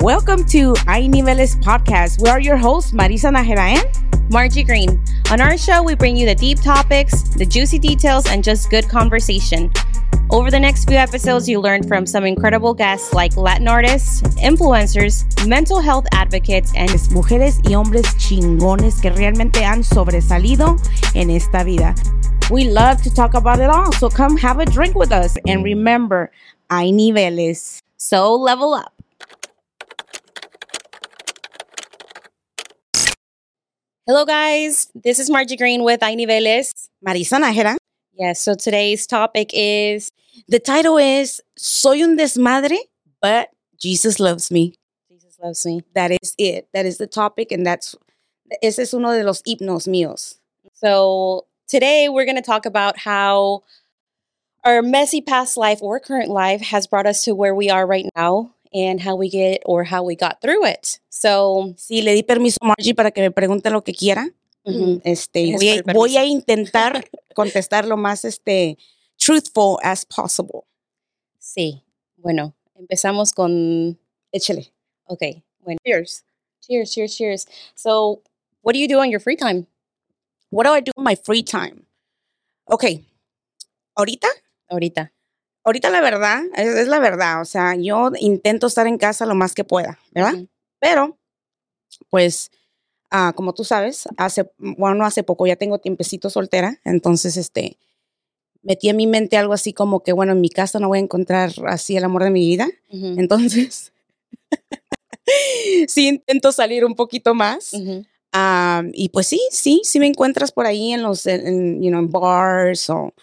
Welcome to Hay Niveles Podcast. We are your hosts, Marisa Najera and Margie Green. On our show, we bring you the deep topics, the juicy details, and just good conversation. Over the next few episodes, you learn from some incredible guests like Latin artists, influencers, mental health advocates, and mujeres y hombres chingones que realmente han sobresalido en esta vida. We love to talk about it all, so come have a drink with us. And remember, hay niveles. So level up. Hello, guys. This is Margie Green with Hay Niveles. Marisa Nájera. Yes, so today's topic is The title is Soy un desmadre, but Jesus loves me. Jesus Loves Me. That is it. That is the topic, and that's ese es uno de los himnos míos. So today we're going to talk about how our messy past life or current life has brought us to where we are right now and how we get or how we got through it. So, Sí, le di permiso a Margie para que me pregunte lo que quiera. Este, voy, a, voy intentar contestar lo más este, truthful as possible. sí. Bueno, empezamos con Échale. okay. Bueno, Cheers. cheers, cheers, cheers. So, what do you do on your free time? What do I do in my free time? Ok. Ahorita, Ahorita. Ahorita la verdad, es, es la verdad. O sea, yo intento estar en casa lo más que pueda, ¿verdad? Pero, pues, ah, como tú sabes, hace, bueno, no hace poco, ya tengo tiempecito soltera, entonces, este, metí en mi mente algo así como que, bueno, en mi casa no voy a encontrar así el amor de mi vida, entonces, sí intento salir un poquito más. Ah, y pues sí, sí, sí me encuentras por ahí en los, en, en, you know, en bars o,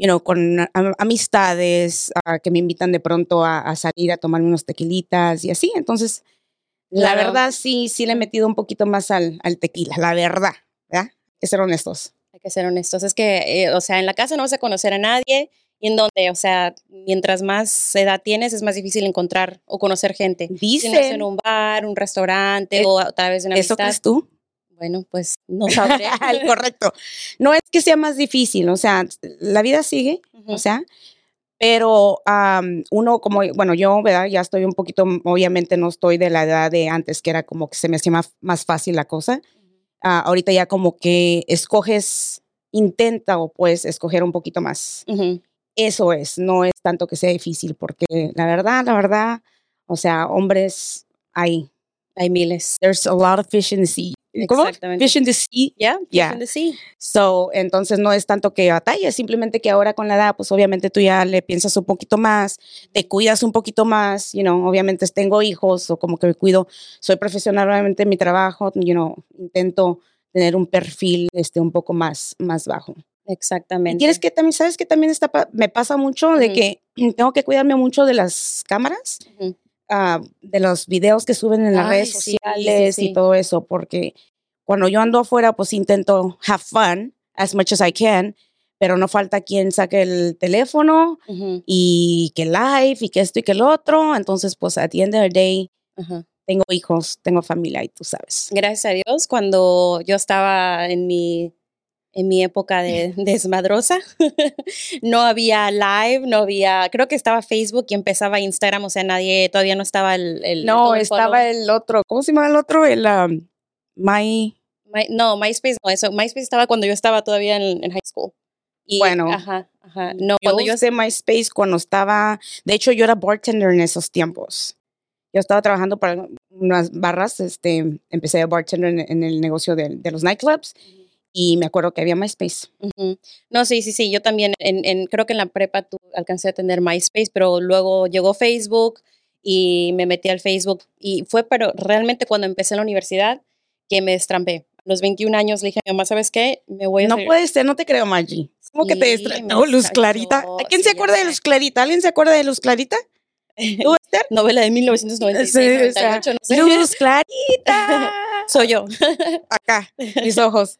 you know, con amistades ah, que me invitan de pronto a, a salir a tomarme unos tequilitas y así. Entonces, la Claro. verdad sí, sí le he metido un poquito más al, al tequila, la verdad, ¿verdad? Hay que ser honestos. Hay que ser honestos. Es que, eh, o sea, en la casa no vas a conocer a nadie y en donde, o sea, mientras más edad tienes, es más difícil encontrar o conocer gente. Si no es en Dicen, un bar, un restaurante Eh, o a través de una ¿eso amistad. crees tú? Bueno, pues no sabré. El correcto. No es que sea más difícil, o sea, la vida sigue, Ujú, o sea, pero uno como, bueno, yo, ¿verdad? Ya estoy un poquito, obviamente no estoy de la edad de antes, que era como que se me hacía más, más fácil la cosa. Ah, ahorita ya como que escoges, intenta o puedes escoger un poquito más. Eso es, no es tanto que sea difícil, porque la verdad, la verdad, o sea, hombres hay. Hay miles. There's a lot of fish in the sea. ¿Cómo? Exactamente. Fish in the sea. Yeah, fish Yeah. in the sea. So, entonces no es tanto que batalles, simplemente que ahora con la edad, pues obviamente tú ya le piensas un poquito más, te cuidas un poquito más, you know, obviamente tengo hijos o como que me cuido, soy profesional obviamente en mi trabajo, you know, intento tener un perfil este un poco más más bajo. Y Exactamente. tienes que también sabes que también está me pasa mucho de Ujú. que tengo que cuidarme mucho de las cámaras, Ujú. Ah, de los videos que suben en las Ay, redes sí, sociales sí. y todo eso, porque cuando yo ando afuera, pues intento have fun as much as I can, pero no falta quien saque el teléfono y que live y que esto y que el otro. Entonces, pues at the end of the day, tengo hijos, tengo familia y tú sabes. Gracias a Dios, cuando yo estaba en mi, en mi época de desmadrosa, no había live, no había, creo que estaba Facebook y empezaba Instagram, o sea, nadie, todavía no estaba el... el No, el estaba el otro, ¿cómo se llama el otro? El um, My, My- no, MySpace no, eso, MySpace estaba cuando yo estaba todavía en, en high school. Y, Bueno, Ajá, ajá. No, yo cuando yo... usé MySpace cuando estaba, de hecho yo era bartender en esos tiempos. Yo estaba trabajando para unas barras, este, empecé de bartender en, en el negocio de, de los nightclubs y me acuerdo que había MySpace. No, sí, sí, sí. Yo también, en, en- creo que en la prepa tú alcancé a tener MySpace, pero luego llegó Facebook y me metí al Facebook. Y fue, pero realmente cuando empecé en la universidad, que me destrampé. A los 21 años le dije a mi mamá, ¿sabes qué? Me voy a No hacer-". puede ser, no te creo, Margie. ¿Cómo que te Sí, destrató me Luz Clarita? ¿A quién sí, se acuerda de. Luz Clarita? ¿Alguien se acuerda de Luz Clarita? ¿Tú, Esther? Novela de 1996, Sí, o sea, 98, no sé. Luz Clarita. Soy yo. Acá, mis ojos.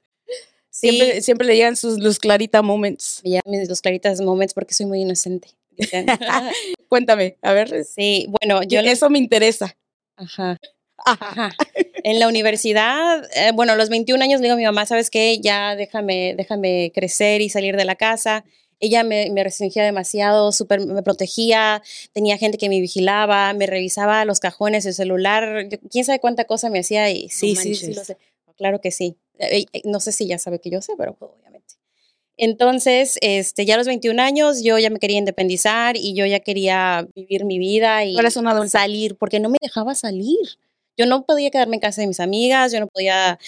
Sí, Siempre, siempre le llegan sus Luz Clarita moments. me llaman mis los claritas moments porque soy muy inocente. Cuéntame, a ver. sí, bueno, yo... le- Eso me interesa. Ajá. Ajá. En la universidad, eh, bueno, a los 21 años le digo a mi mamá, ¿sabes qué? Ya déjame, déjame crecer y salir de la casa. ella me, me restringía demasiado, súper me protegía, tenía gente que me vigilaba, me revisaba los cajones, el celular, quién sabe cuánta cosa me hacía y sí, sí, sí, lo sé. Claro que sí. Eh, eh, no sé si ya sabe que yo sé, pero obviamente. Entonces, este, ya a los 21 años yo ya me quería independizar y yo ya quería vivir mi vida y salir, porque no me dejaba salir. Yo no podía quedarme en casa de mis amigas, yo no podía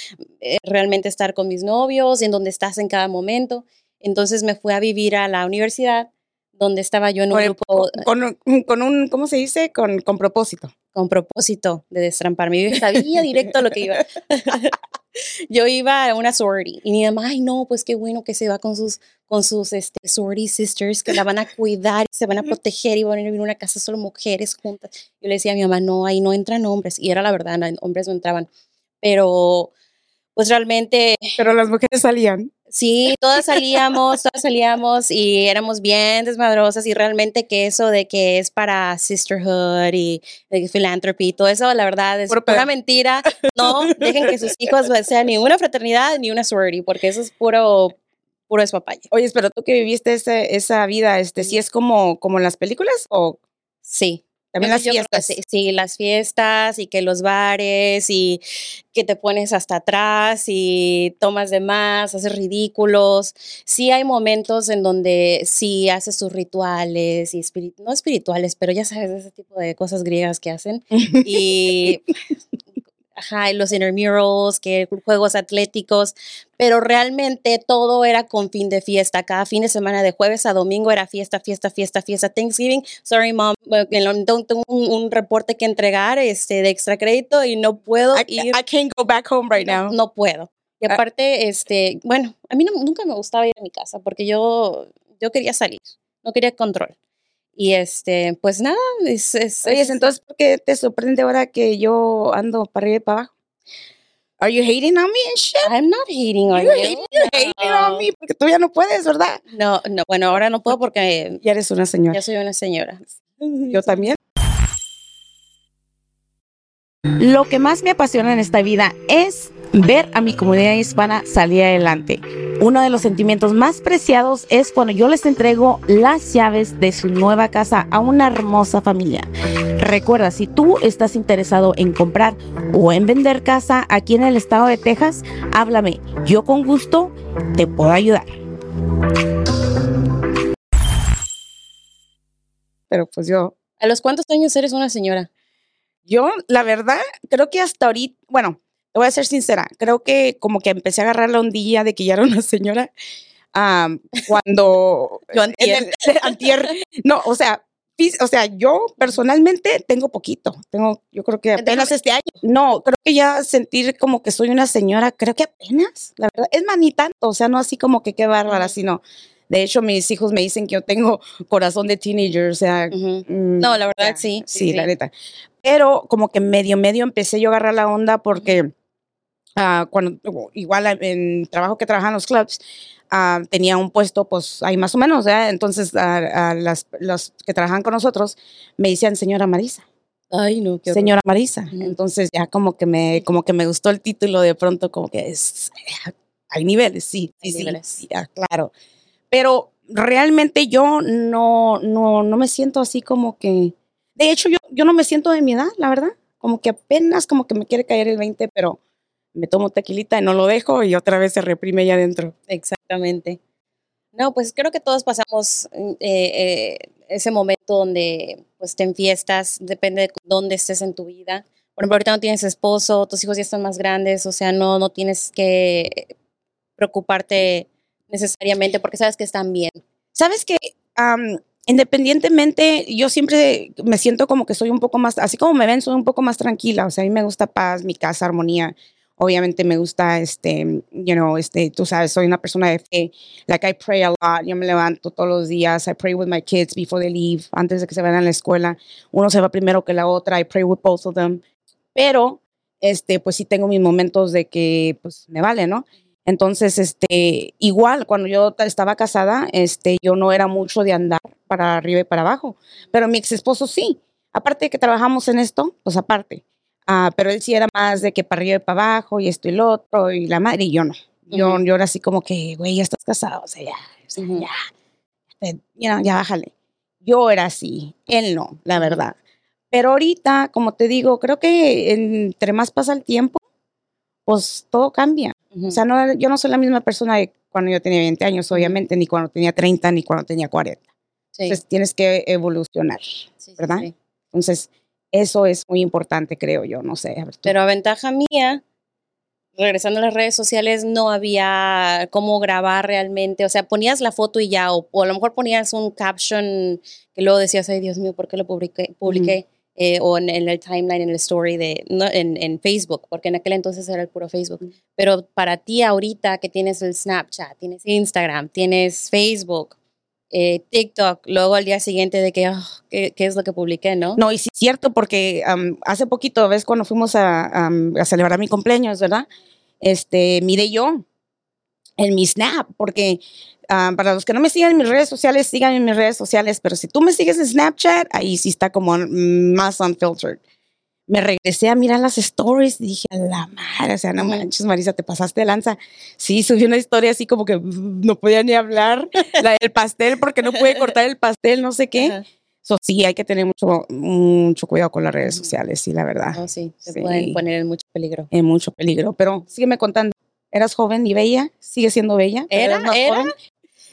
eh, realmente estar con mis novios, en donde estás en cada momento. Entonces me fui a vivir a la universidad, donde estaba yo en un grupo. Con, con, un, ¿cómo se dice? Con, con propósito. Con propósito de destramparme. Yo sabía directo lo que iba. yo iba a una sorority y mi mamá, ay no, pues qué bueno que se va con sus, con sus este, sorority sisters que la van a cuidar, se van a proteger y van a vivir en una casa solo mujeres juntas. Yo le decía a mi mamá, no, ahí no entran hombres. Y era la verdad, hombres no entraban. Pero, pues realmente... Pero las mujeres salían. Sí, todas salíamos, todas salíamos y éramos bien desmadrosas y realmente que eso de que es para sisterhood y de philanthropy y todo eso, la verdad es pura mentira. No, dejen que sus hijos sean ni una fraternidad ni una sorority, porque eso es puro, puro espapalle. Oye, pero tú que viviste ese, esa vida, este, ¿sí es como, como en las películas o...? Sí, también las fiestas. Sí, las fiestas y que los bares y que te pones hasta atrás y tomas de más, haces ridículos. Sí hay momentos en donde sí haces sus rituales y no espirituales, pero ya sabes, ese tipo de cosas griegas que hacen. y ajá, los intramurals, que juegos atléticos, pero realmente todo era con fin de fiesta. Cada fin de semana, de jueves a domingo, era fiesta, fiesta, fiesta, fiesta. Thanksgiving, sorry mom, tengo un, reporte que entregar este, de extra crédito y no puedo I, ir. I can't go back home right now. No, puedo. Y ah. aparte, este, bueno, a mí nunca me gustaba ir a mi casa porque yo, yo quería salir, no quería control. Y este, pues nada, es, es, Oye, entonces, ¿por qué te sorprende ahora que yo ando para arriba y para abajo? Are you hating on me and shit? I'm not hating on you. You're hating on me porque tú ya no puedes, ¿verdad? No, no, bueno, ahora no puedo porque ya eres una señora. Ya soy una señora. Yo también. Lo que más me apasiona en esta vida es ver a mi comunidad hispana salir adelante. Uno de los sentimientos más preciados es cuando yo les entrego las llaves de su nueva casa a una hermosa familia. Recuerda, si tú estás interesado en comprar o en vender casa aquí en el estado de Texas, háblame. Yo con gusto te puedo ayudar. Pero pues yo... ¿A los cuántos años eres una señora? Yo, la verdad, creo que hasta ahorita, bueno, voy a ser sincera, creo que como que empecé a agarrar la ondilla de que ya era una señora cuando... yo antier. antier. No, o sea, o sea, yo personalmente tengo poquito, tengo, yo creo que apenas este año. No, creo que ya sentir como que soy una señora, creo que apenas, la verdad, es más ni tanto, o sea, no así como que qué bárbara, sino, de hecho, mis hijos me dicen que yo tengo corazón de teenager, o sea. Mm, no, la verdad, sí, sí, la neta. Pero como que medio, medio empecé yo a agarrar la onda porque uh, cuando, igual en trabajo que trabajaba en los clubs, uh, tenía un puesto, pues ahí más o menos, ¿eh? Entonces, a las, los que trabajan con nosotros me decían, señora Marisa. Ay, no, qué Señora Marisa. Entonces ya como que me, como que me gustó el título de pronto, como que es, hay niveles, sí, sí, sí, claro. Pero realmente yo no, no, no me siento así como que, de hecho, yo, yo no me siento de mi edad, la verdad. Como que apenas como que me quiere caer el 20, pero me tomo tequilita y no lo dejo y otra vez se reprime allá adentro. Exactamente. No, pues creo que todos pasamos eh, eh, ese momento donde pues te enfiestas, depende de dónde estés en tu vida. Por ejemplo, ahorita no tienes esposo, tus hijos ya están más grandes, o sea, no, no tienes que preocuparte necesariamente porque sabes que están bien. Sabes que independientemente, yo siempre me siento como que soy un poco más, así como me ven, soy un poco más tranquila. O sea, a mí me gusta paz, mi casa, armonía. Obviamente me gusta, este, you know, este, tú sabes, soy una persona de fe. Like I pray a lot. Yo me levanto todos los días. I pray with my kids before they leave, antes de que se vayan a la escuela. Uno se va primero que la otra. I pray with both of them. Pero, este, pues sí tengo mis momentos de que, pues, me vale, ¿no? Entonces, este, igual cuando yo estaba casada, este, yo no era mucho de andar para arriba y para abajo, pero mi ex esposo sí. Aparte de que trabajamos en esto, pues aparte. Ah, pero él sí era más de que para arriba y para abajo y esto y lo otro y la madre y yo no. Yo, yo era así como que, güey, ya estás casado, o sea, ya, o sea, ya, eh, ya, ya bájale. Yo era así, él no, la verdad. Pero ahorita, como te digo, creo que entre más pasa el tiempo, pues todo cambia. O sea, no, yo no soy la misma persona de cuando yo tenía 20 años, obviamente, ni cuando tenía 30, ni cuando tenía 40. Entonces tienes que evolucionar, ¿verdad? Entonces, eso es muy importante, creo yo, no sé. Pero a ventaja mía, regresando a las redes sociales, no había cómo grabar realmente. O sea, ponías la foto y ya, o, a lo mejor ponías un caption que luego decías, ay Dios mío, ¿por qué lo publiqué? publiqué? Eh, o en, el timeline, en el story de, en, en, Facebook, porque en aquel entonces era el puro Facebook. Pero para ti ahorita que tienes el Snapchat, tienes Instagram, tienes Facebook, eh, TikTok, luego al día siguiente de que, ah, ¿qué, es lo que publiqué, no? No, y sí cierto, porque hace poquito, ves, cuando fuimos a, a, celebrar mi cumpleaños, ¿verdad? Este, miré yo en mi Snap, porque para los que no me sigan en mis redes sociales, síganme en mis redes sociales, pero si tú me sigues en Snapchat, ahí sí está como más unfiltered. Me regresé a mirar las stories y dije, a la madre, o sea, no manches, Marisa, te pasaste de lanza. Sí, subí una historia así como que no podía ni hablar, la del pastel, porque no pude cortar el pastel, no sé qué. Sí, hay que tener mucho, mucho cuidado con las redes sociales, sí, la verdad. Oh, sí, se pueden poner en mucho peligro. En mucho peligro, pero sígueme contando. ¿Eras joven y bella? ¿Sigue siendo bella? ¿Era? ¿Era?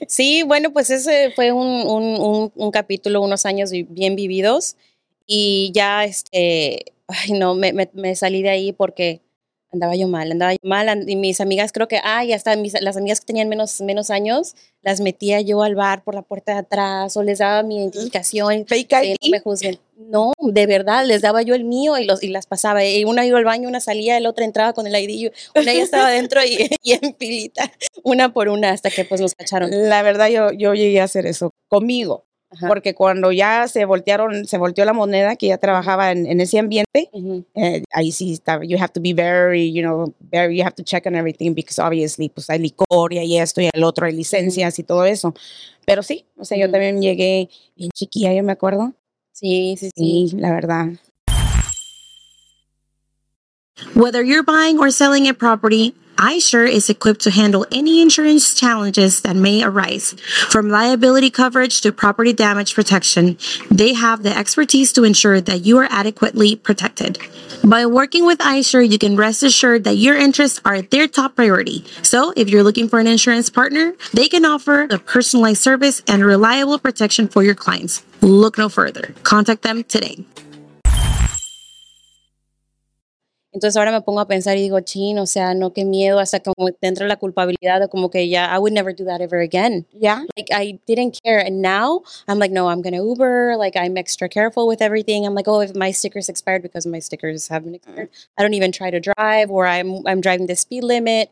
Sí, bueno, pues ese fue un, un, capítulo, unos años bien vividos y ya, este, ay, no, me, me, salí de ahí porque andaba yo mal, andaba yo mal y mis amigas creo que, ay, hasta mis, las amigas que tenían menos, menos años, las metía yo al bar por la puerta de atrás o les daba mi identificación. Fake no me juzguen. No, de verdad, les daba yo el mío y, los, y las pasaba. Y una iba al baño, una salía, el otra entraba con el ID, una ya estaba adentro y, y, en filita, una por una, hasta que pues nos cacharon. La verdad, yo, yo llegué a hacer eso conmigo. Porque cuando ya se voltearon, se volteó la moneda, que ya trabajaba en, en ese ambiente, eh, ahí sí estaba, you have to be very, you know, very, you have to check on everything because obviously, pues hay licor y hay esto y el otro, hay licencias y todo eso. Pero sí, o sea, yo también llegué bien chiquilla, yo me acuerdo. Sí, sí, sí. Sí, la verdad. Whether you're buying or selling a property, iSure is equipped to handle any insurance challenges that may arise. From liability coverage to property damage protection, they have the expertise to ensure that you are adequately protected. By working with iSure, you can rest assured that your interests are their top priority. So, if you're looking for an insurance partner, they can offer a personalized service and reliable protection for your clients. Look no further. Contact them today. Entonces ahora me pongo a pensar y digo, chin, o sea, no, qué miedo, hasta como te entra la culpabilidad de como que ya, I would never do that ever again. Yeah. Like I didn't care. And now I'm like, no, I'm going to Uber. Like I'm extra careful with everything. I'm like, oh, if my stickers expired because my stickers haven't expired, I don't even try to drive or I'm, I'm driving the speed limit.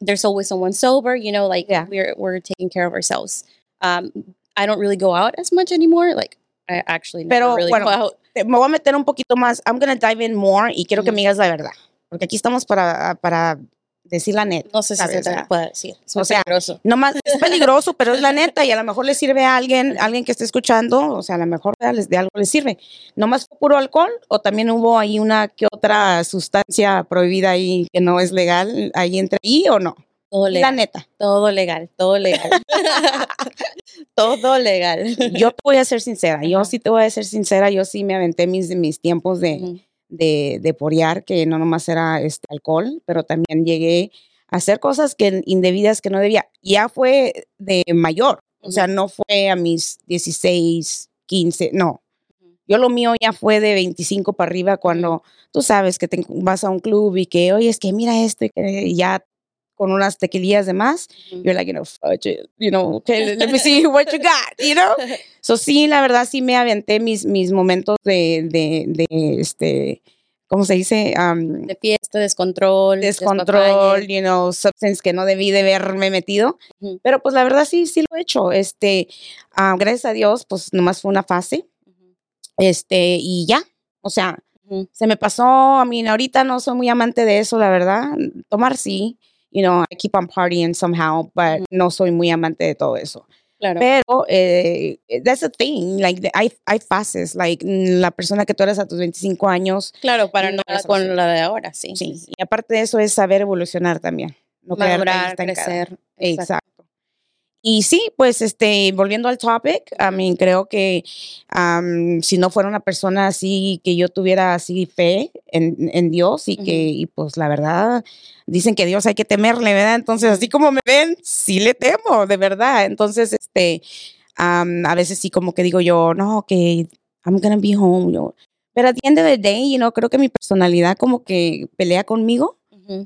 There's always someone sober, you know, like yeah. we're, we're taking care of ourselves. Um, I don't really go out as much anymore. Like I actually Pero, really bueno, me voy a meter un poquito más. I'm gonna dive in more y quiero que me digas la verdad. Porque aquí estamos para, para decir la neta. No sé si se puede decir. Es o sea, peligroso. No más, es peligroso, pero es la neta y a lo mejor le sirve a alguien, alguien que esté escuchando, o sea, a lo mejor de algo le sirve. ¿No más fue puro alcohol o también hubo ahí una que otra sustancia prohibida ahí que no es legal ahí entre ahí o no? Todo legal. La neta. Todo legal, todo legal. todo legal. Yo te voy a ser sincera, yo sí te voy a ser sincera, yo sí me aventé mis, mis tiempos de, de, de porear, que no nomás era este alcohol, pero también llegué a hacer cosas que indebidas que no debía. Ya fue de mayor, o sea, no fue a mis 16, 15, no. Yo lo mío ya fue de 25 para arriba cuando tú sabes que te vas a un club y que, oye, es que mira esto y que ya con unas tequilillas de más, you're like, you know, fudge it, you know, okay, let me see what you got, you know. So sí, la verdad sí me aventé mis, mis momentos de, de, de este, ¿cómo se dice? Um, de fiesta, descontrol. Descontrol, you know, substance que no debí de haberme metido. Pero pues la verdad sí, sí lo he hecho. Este, uh, gracias a Dios, pues nomás fue una fase. Este, y ya, o sea, se me pasó, a mí ahorita no soy muy amante de eso, la verdad. Tomar sí, you know, I keep on partying somehow, but no soy muy amante de todo eso. Claro. Pero eh, that's a thing, like hay, hay fases, like la persona que tú eres a tus 25 años. Claro, para no con la de ahora, sí. Sí, y aparte de eso es saber evolucionar también. No Madurar, crecer. Exacto. Y sí, pues este, volviendo al topic, a mí creo que am, si no fuera una persona así, que yo tuviera así fe en, en Dios y que, y pues la verdad, dicen que Dios hay que temerle, ¿verdad? Entonces, así como me ven, sí le temo, de verdad. Entonces, este, am, a veces sí como que digo yo, no, que I'm gonna be home, yo. Pero at the end of the day, you know, creo que mi personalidad como que pelea conmigo.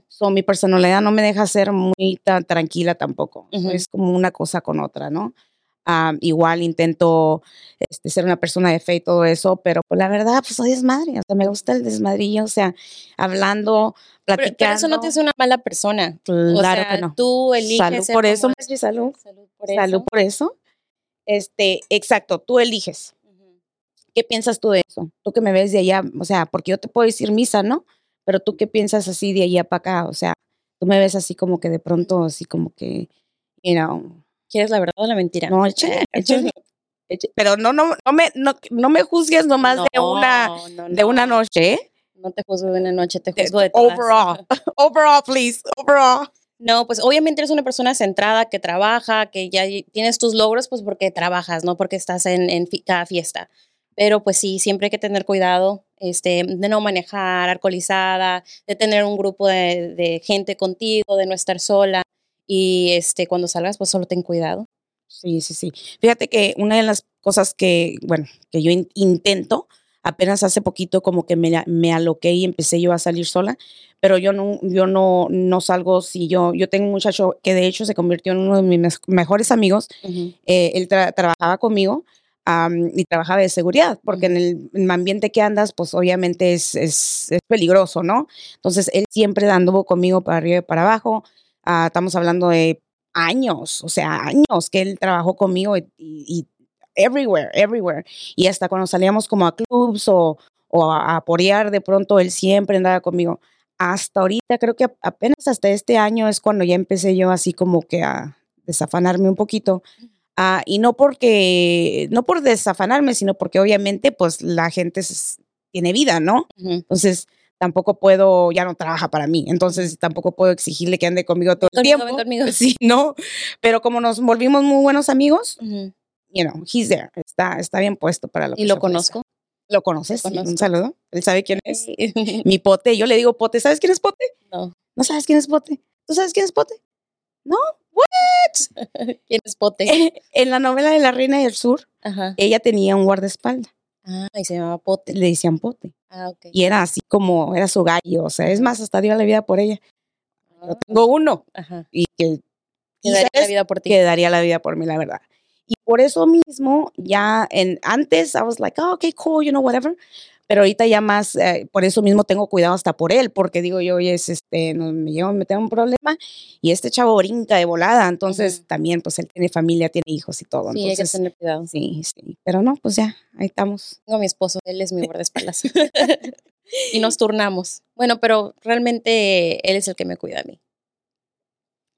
So, mi personalidad no me deja ser muy tan tranquila tampoco. So, Ujú. Es como una cosa con otra, ¿no? Am, igual intento este, ser una persona de fe y todo eso, pero pues la verdad, pues soy desmadre. O sea, me gusta el desmadrillo, o sea, hablando, Pero, platicando. pero eso no te hace una mala persona. O Claro sea, que no. Tú eliges Salud por eso. Margie, salud. Salud por Salud eso. por eso. Este, exacto, tú eliges. Ujú. ¿Qué piensas tú de eso? Tú que me ves de allá, o sea, porque yo te puedo decir misa, ¿no? Pero tú qué piensas así de allá para acá, o sea, tú me ves así como que de pronto, así como que, you know, ¿Quieres la verdad o la mentira? no, échale, échale. Pero no, no, no me, no, no me juzgues nomás de una, No, no, de una no. noche, ¿eh? No te juzgo de una noche, te De- juzgo de todas. overall, overall, please, overall. No, pues obviamente eres una persona centrada que trabaja, que ya tienes tus logros, pues porque trabajas, no porque estás en, en fi- cada fiesta. Pero pues sí, siempre hay que tener cuidado este, de no manejar alcoholizada, de tener un grupo de, de gente contigo, de no estar sola. Y este, cuando salgas, pues solo ten cuidado. Sí, sí, sí. Fíjate que una de las cosas que, bueno, que yo in- intento, apenas hace poquito como que me, me aloqué y empecé yo a salir sola, pero yo no, yo no, no salgo si yo, yo tengo un muchacho que de hecho se convirtió en uno de mis mejores amigos, eh, él tra- trabajaba conmigo am, y trabajaba de seguridad, porque en el, en el ambiente que andas, pues obviamente es, es, es peligroso, ¿no? Entonces él siempre anduvo conmigo para arriba y para abajo, Ah, estamos hablando de años, o sea, años que él trabajó conmigo y, y- y everywhere, everywhere. Y hasta cuando salíamos como a clubs o, o a, a porear, de pronto él siempre andaba conmigo. Hasta ahorita, creo que apenas hasta este año es cuando ya empecé yo así como que a desafanarme un poquito. Ah, y no porque, no por desafanarme, sino porque obviamente pues la gente es- tiene vida, ¿no? Entonces tampoco puedo, ya no trabaja para mí, entonces tampoco puedo exigirle que ande conmigo todo el tiempo. conmigo. Sí, no, pero como nos volvimos muy buenos amigos, Ujú. you know, he's there, está, está bien puesto para lo que Y lo conozco. ¿Lo conoces? Lo Un saludo. Él sabe quién es. Mi pote, yo le digo pote. ¿Sabes quién es pote? No. ¿No sabes quién es pote? ¿Tú sabes quién es pote? No. ¿Quién es pote? en la novela de La Reina del Sur, Ajá. ella tenía un guardaespaldas. Ah, y se llamaba pote. Le decían pote. Ah, ok. Y era así como, era su gallo. O sea, es más, hasta dio la vida por ella. Yo Ah, tengo uno. Ajá. Y que daría la vida por ti. que daría la vida por mí, la verdad. Y por eso mismo, ya en antes, I was like, oh, okay, cool, you know, whatever. Pero ahorita ya más, eh, por eso mismo tengo cuidado hasta por él, porque digo yo, oye, es este, no, me llevo a meter un problema y este chavo brinca de volada. Entonces también, pues él tiene familia, tiene hijos y todo. Sí, hay que tener cuidado. sí, sí. Pero no, pues ya, ahí estamos. Tengo a mi esposo, él es mi guardaespaldas. y nos turnamos. Bueno, pero realmente él es el que me cuida a mí,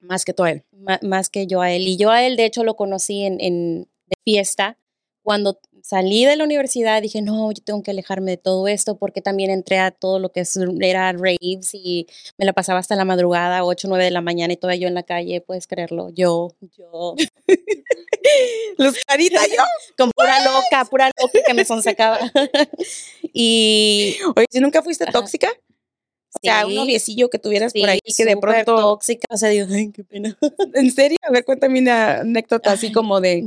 Más que todo él. ma- más que yo a él. Y yo a él, de hecho, lo conocí en, en de fiesta. Cuando salí de la universidad dije, no, yo tengo que alejarme de todo esto porque también entré a todo lo que era raves y me la pasaba hasta la madrugada, 8, 9 de la mañana y todavía yo en la calle, puedes creerlo, yo, yo, Los caritas yo. con pura loca, pura loca que me sonsacaba. y Oye, si nunca fuiste Ajá. tóxica, o sea, un noviecillo que tuvieras por ahí que de pronto, tóxica, o sea, digo, ay, qué pena. ¿en serio? A ver, cuéntame una anécdota así como de,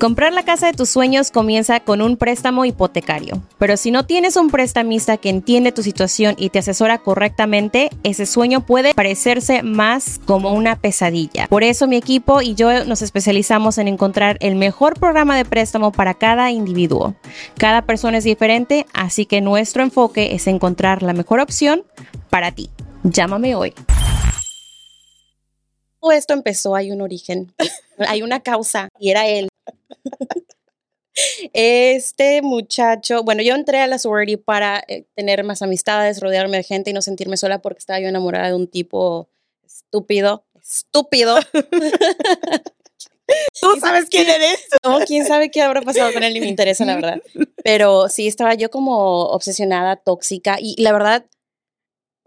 Comprar la casa de tus sueños comienza con un préstamo hipotecario, pero si no tienes un prestamista que entiende tu situación y te asesora correctamente, ese sueño puede parecerse más como una pesadilla. Por eso mi equipo y yo nos especializamos en encontrar el mejor programa de préstamo para cada individuo. Cada persona es diferente, así que nuestro enfoque es encontrar la mejor opción para ti. Llámame hoy. Todo esto empezó, hay un origen, hay una causa y era él. Este muchacho, bueno, yo entré a la sorority para eh, tener más amistades, rodearme de gente y no sentirme sola porque estaba yo enamorada de un tipo estúpido, estúpido. ¿tú sabes quién eres? No, quién sabe qué habrá pasado con él ni me interesa, la verdad. Pero sí, estaba yo como obsesionada, tóxica y la verdad,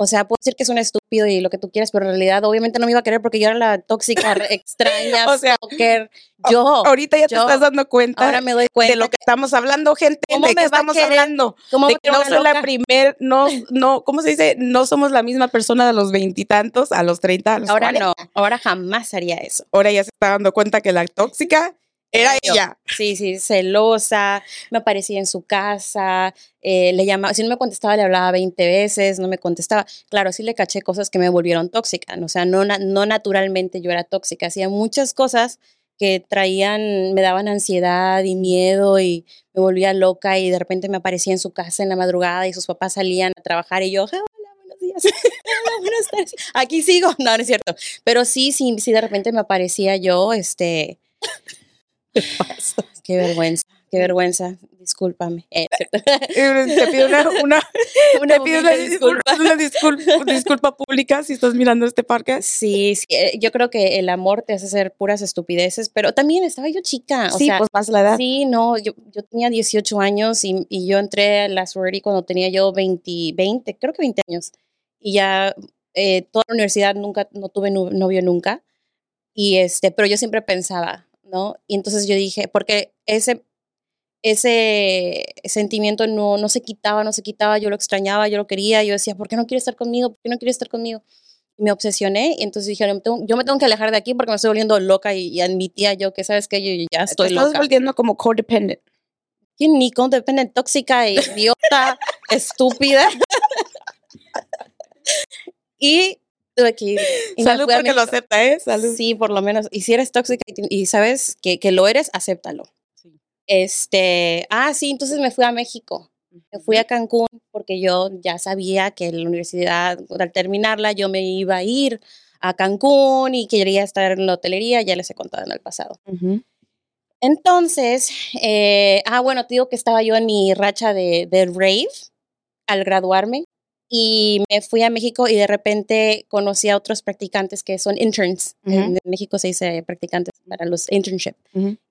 o sea, puedo decir que es un estúpido y lo que tú quieras, pero en realidad obviamente no me iba a querer porque yo era la tóxica, extraña, O sea, stalker. Yo, Ahorita ya te estás dando cuenta ahora me doy cuenta de lo que estamos hablando, gente. ¿Cómo ¿De me estamos querer? hablando? ¿Cómo De va a que querer no soy la primer, no, no, ¿cómo se dice? No somos la misma persona de los veintitantos a los treinta, a los Ahora 40. no, ahora jamás haría eso. Ahora ya se está dando cuenta que la tóxica era Yo. ella. Sí, sí, celosa, me aparecía en su casa, eh, le llamaba, si no me contestaba, le hablaba 20 veces, no me contestaba. Claro, sí le caché cosas que me volvieron tóxica, o sea, no, no naturalmente yo era tóxica, hacía muchas cosas que traían, me daban ansiedad y miedo y me volvía loca y de repente me aparecía en su casa en la madrugada y sus papás salían a trabajar y yo, "Ah, hola, buenos días, aquí sigo, no, no es cierto, pero sí, sí, sí, de repente me aparecía yo, este, Qué vergüenza, qué vergüenza. Discúlpame. Eh, Eh, Te pido una, una, Una te pido una, disculpa. disculpa, disculpa pública si estás mirando este podcast. Sí, sí, eh, yo creo que el amor te hace hacer puras estupideces, pero también estaba yo chica. O sí, sea, pues más la edad. sí, no, yo, yo tenía 18 años y, y yo entré a la sorority cuando tenía yo 20, 20 creo que 20 años. Y ya eh, toda la universidad nunca, no tuve novio nunca. Y este, pero yo siempre pensaba, ¿no? Y entonces yo dije, porque ese, ese sentimiento no, no se quitaba, no se quitaba, yo lo extrañaba, yo lo quería, yo decía, ¿por qué no quiere estar conmigo? ¿Por qué no quiere estar conmigo? Y me obsesioné y entonces dije, "No, me tengo- yo me tengo que alejar de aquí porque me estoy volviendo loca y, y admitía yo que, ¿sabes qué? Yo ya estoy Te estás loca. volviendo como codependent. ¿Quién ni depende tóxica, idiota, estúpida? y Y me Salud porque lo acepta, ¿eh? Salud. Sí, por lo menos. Y si eres tóxica y, sabes que, que lo eres, acéptalo. Sí. Este, ah, sí, entonces me fui a México. Me fui a Cancún porque yo ya sabía que la universidad, al terminarla, yo me iba a ir a Cancún y quería estar en la hotelería, ya les he contado en el pasado. Entonces, eh, ah, bueno, te digo que estaba yo en mi racha de, de rave al graduarme y me fui a México y de repente conocí a otros practicantes que son interns. En México se dice practicantes para los internship.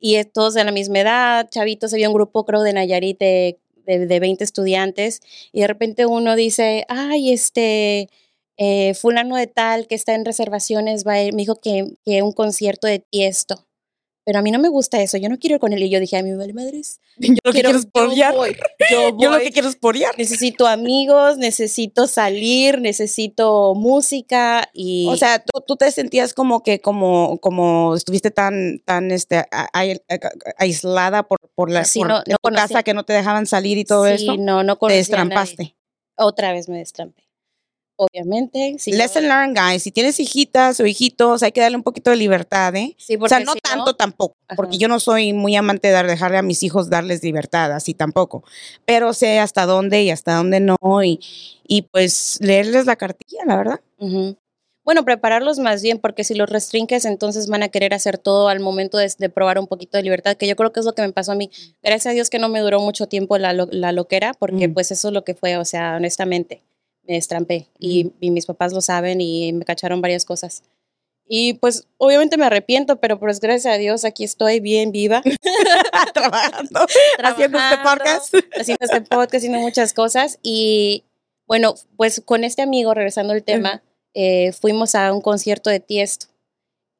Y todos de la misma edad, chavitos, había un grupo creo de Nayarit de, de, de 20 estudiantes y de repente uno dice, ay, este, eh, fulano de tal que está en reservaciones, va a ir", me dijo que, que un concierto de Tiesto. Pero a mí no me gusta eso, yo no quiero ir con él. Y yo dije, a mí me vale madres. Yo lo que quiero es yo voy, yo Yo lo que quiero es porear. Necesito amigos, necesito salir, necesito música y... O sea, tú, tú te sentías como que como como estuviste tan tan este a- a- a- aislada por por la Sí, por no- casa que no te dejaban salir y todo sí, eso. no, no Te destrampaste. Otra vez me destrampé. Obviamente, sí. yo- Lesson learned, guys. Si tienes hijitas o hijitos, hay que darle un poquito de libertad, ¿eh? Sí, O sea, no si tanto tampoco, porque yo no soy muy amante de dejarle a mis hijos darles libertad, así tampoco. Pero sé hasta dónde y hasta dónde no, y, y pues leerles la cartilla, la verdad. Bueno, prepararlos más bien, porque si los restringes, entonces van a querer hacer todo al momento de, de probar un poquito de libertad, que yo creo que es lo que me pasó a mí. Gracias a Dios que no me duró mucho tiempo la, lo- la loquera, porque Mm. pues eso es lo que fue, o sea, honestamente, me destrampé. Y, y mis papás lo saben y me cacharon varias cosas. Y pues obviamente me arrepiento, pero pues gracias a Dios aquí estoy bien viva. Trabajando, haciendo este trabajando, podcast. haciendo este podcast, haciendo muchas cosas. Y bueno, pues con este amigo, regresando al tema, eh, fuimos a un concierto de Tiesto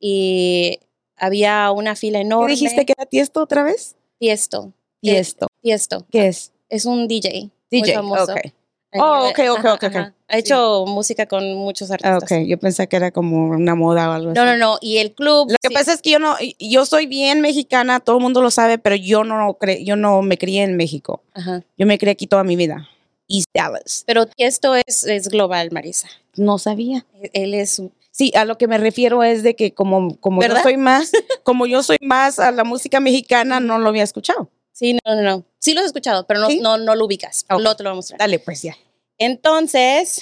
y había una fila ¿Qué enorme. dijiste que era tiesto otra vez? Tiesto. Tiesto. Tiesto. ¿Qué es? Es un DJ. muy DJ. famoso. Ok. Oh, ok, ok, ok, ok. ajá. Ha hecho música con muchos Ah, artistas. ok, yo pensé que era como una moda o algo así. No, no, no. Y el club. Lo que sí. pasa es que yo no, yo soy bien mexicana, todo el mundo lo sabe, pero yo no, cre- yo no me crié en México. Ajá. Yo me crié aquí toda mi vida. East Dallas. Pero Tiesto es, es global, Marisa. No sabía. Él es Sí, a lo que me refiero es de que como, como yo soy más, como yo soy más a la música mexicana, no lo había escuchado. Sí, no, no, no. Sí lo has escuchado, pero no, ¿Sí? no, no lo ubicas. Ok. Luego te lo voy a mostrar. Dale, pues ya. Entonces,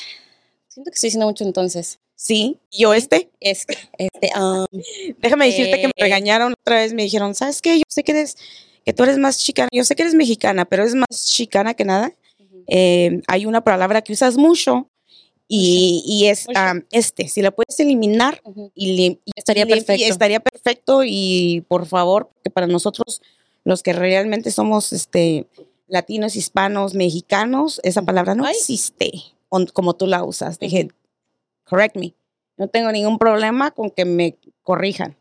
siento que estoy diciendo mucho entonces. Sí, yo este. Es, este, um, Déjame decirte que me Eh. regañaron otra vez, me dijeron, ¿sabes qué? Yo sé que eres, que tú eres más chicana, yo sé que eres mexicana, pero es más chicana que nada. Eh, hay una palabra que usas mucho y, y es am, este. Si la puedes eliminar y, lim- y Estaría lim- y perfecto. estaría perfecto y por favor, que para nosotros los que realmente somos este latinos, hispanos, mexicanos, esa palabra no existe. on- como tú la usas. Dije, correct me. No tengo ningún problema con que me corrijan.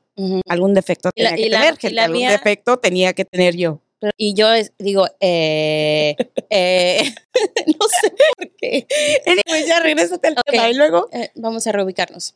Algún defecto Y tenía que tener, gente, algún mía- defecto tenía que tener yo. Y yo es- digo, eh, eh, no sé por qué. Pues ya regrésate al tema y luego Eh, vamos a reubicarnos.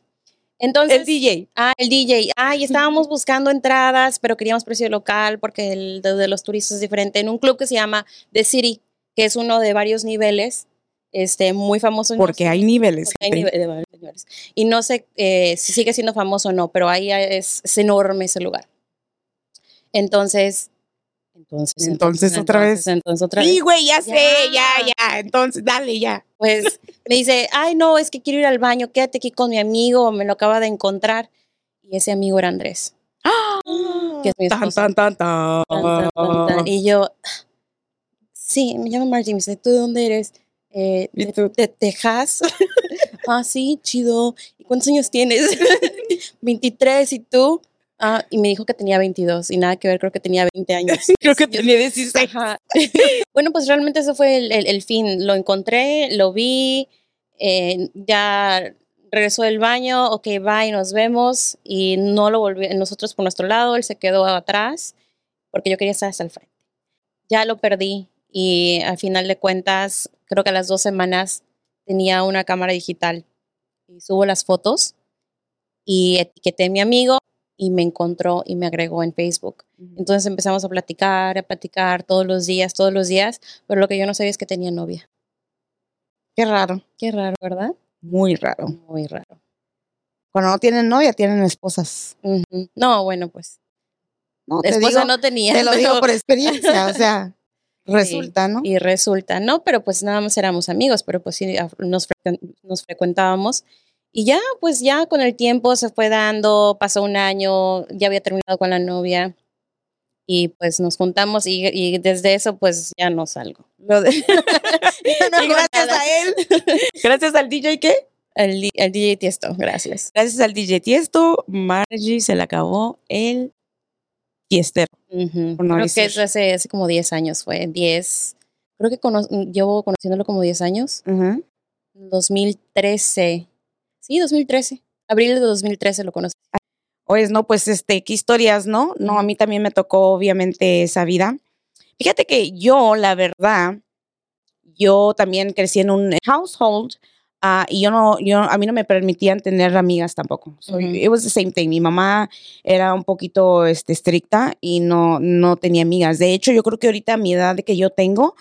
Entonces, el DJ. Ah, el DJ. Ah, y estábamos buscando entradas, pero queríamos precio local porque el de, de los turistas es diferente. En un club que se llama The City, que es uno de varios niveles, este, muy famoso. no Porque sé- hay niveles. porque hay niveles. Y no sé eh, si sigue siendo famoso o no, pero ahí es, es enorme ese lugar. Entonces, entonces, Entonces, otra vez. Entonces, otra Sí, vez. güey, ya, sé, ya, Ya. Entonces, dale, ya. Pues me dice, ay, no, es que quiero ir al baño, quédate aquí con mi amigo, me lo acaba de encontrar. Y ese amigo era Andrés. que es mi Tan, tan, tan, tan. Tan, tan, tan, tan. Y yo, sí, me llamo Martín. Me dice, ¿tú de dónde eres? "Eh, ¿Y de, tú? de Texas. ah, sí, chido. ¿Y cuántos años tienes? 23. ¿Y tú? Ah, y me dijo que tenía 22 y nada que ver, creo que tenía 20 años. Creo que tenía 16. Ajá. bueno, pues realmente ese fue el, el- el fin. Lo encontré, lo vi, eh, ya regresó del baño, ok, bye, nos vemos. Y no lo volví, nosotros por nuestro lado, él se quedó atrás porque yo quería estar hasta el frente. Ya lo perdí y al final de cuentas, creo que a las dos semanas tenía una cámara digital y subo las fotos y etiqueté a mi amigo y me encontró y me agregó en Facebook. Entonces empezamos a platicar, a platicar todos los días, todos los días, pero lo que yo no sabía es que tenía novia. Qué raro. Qué raro, ¿verdad? Muy raro. Muy raro. Cuando no tienen novia, tienen esposas. No, bueno, pues. No, te, Esposa digo, no tenía. te lo digo por experiencia. O sea, resulta, ¿no? Y resulta, no, pero pues nada más éramos amigos, pero pues sí, nos, nos frecuentábamos. Y ya, pues ya con el tiempo se fue dando, pasó un año, ya había terminado con la novia y pues nos juntamos y, y desde eso pues ya no salgo. No y gracias nada. a él, gracias al DJ, ¿qué? El, el DJ Tiesto, gracias. Gracias al DJ Tiesto, Margie se le acabó el tiestero. Por no creo decir. que hace, hace como 10 años, fue 10. Creo que cono- llevo conociéndolo como 10 años. Ujú. 2013. Sí, 2013. Abril de 2013 lo conocí. Oyes, no, pues este, qué historias, ¿no? No, a mí también me tocó obviamente esa vida. Fíjate que yo, la verdad, yo también crecí en un household ah, y yo no, yo, a mí no me permitían tener amigas tampoco. So, Ujú. It was the same thing. Mi mamá era un poquito este, estricta y no, no tenía amigas. De hecho, yo creo que ahorita a mi edad que yo tengo,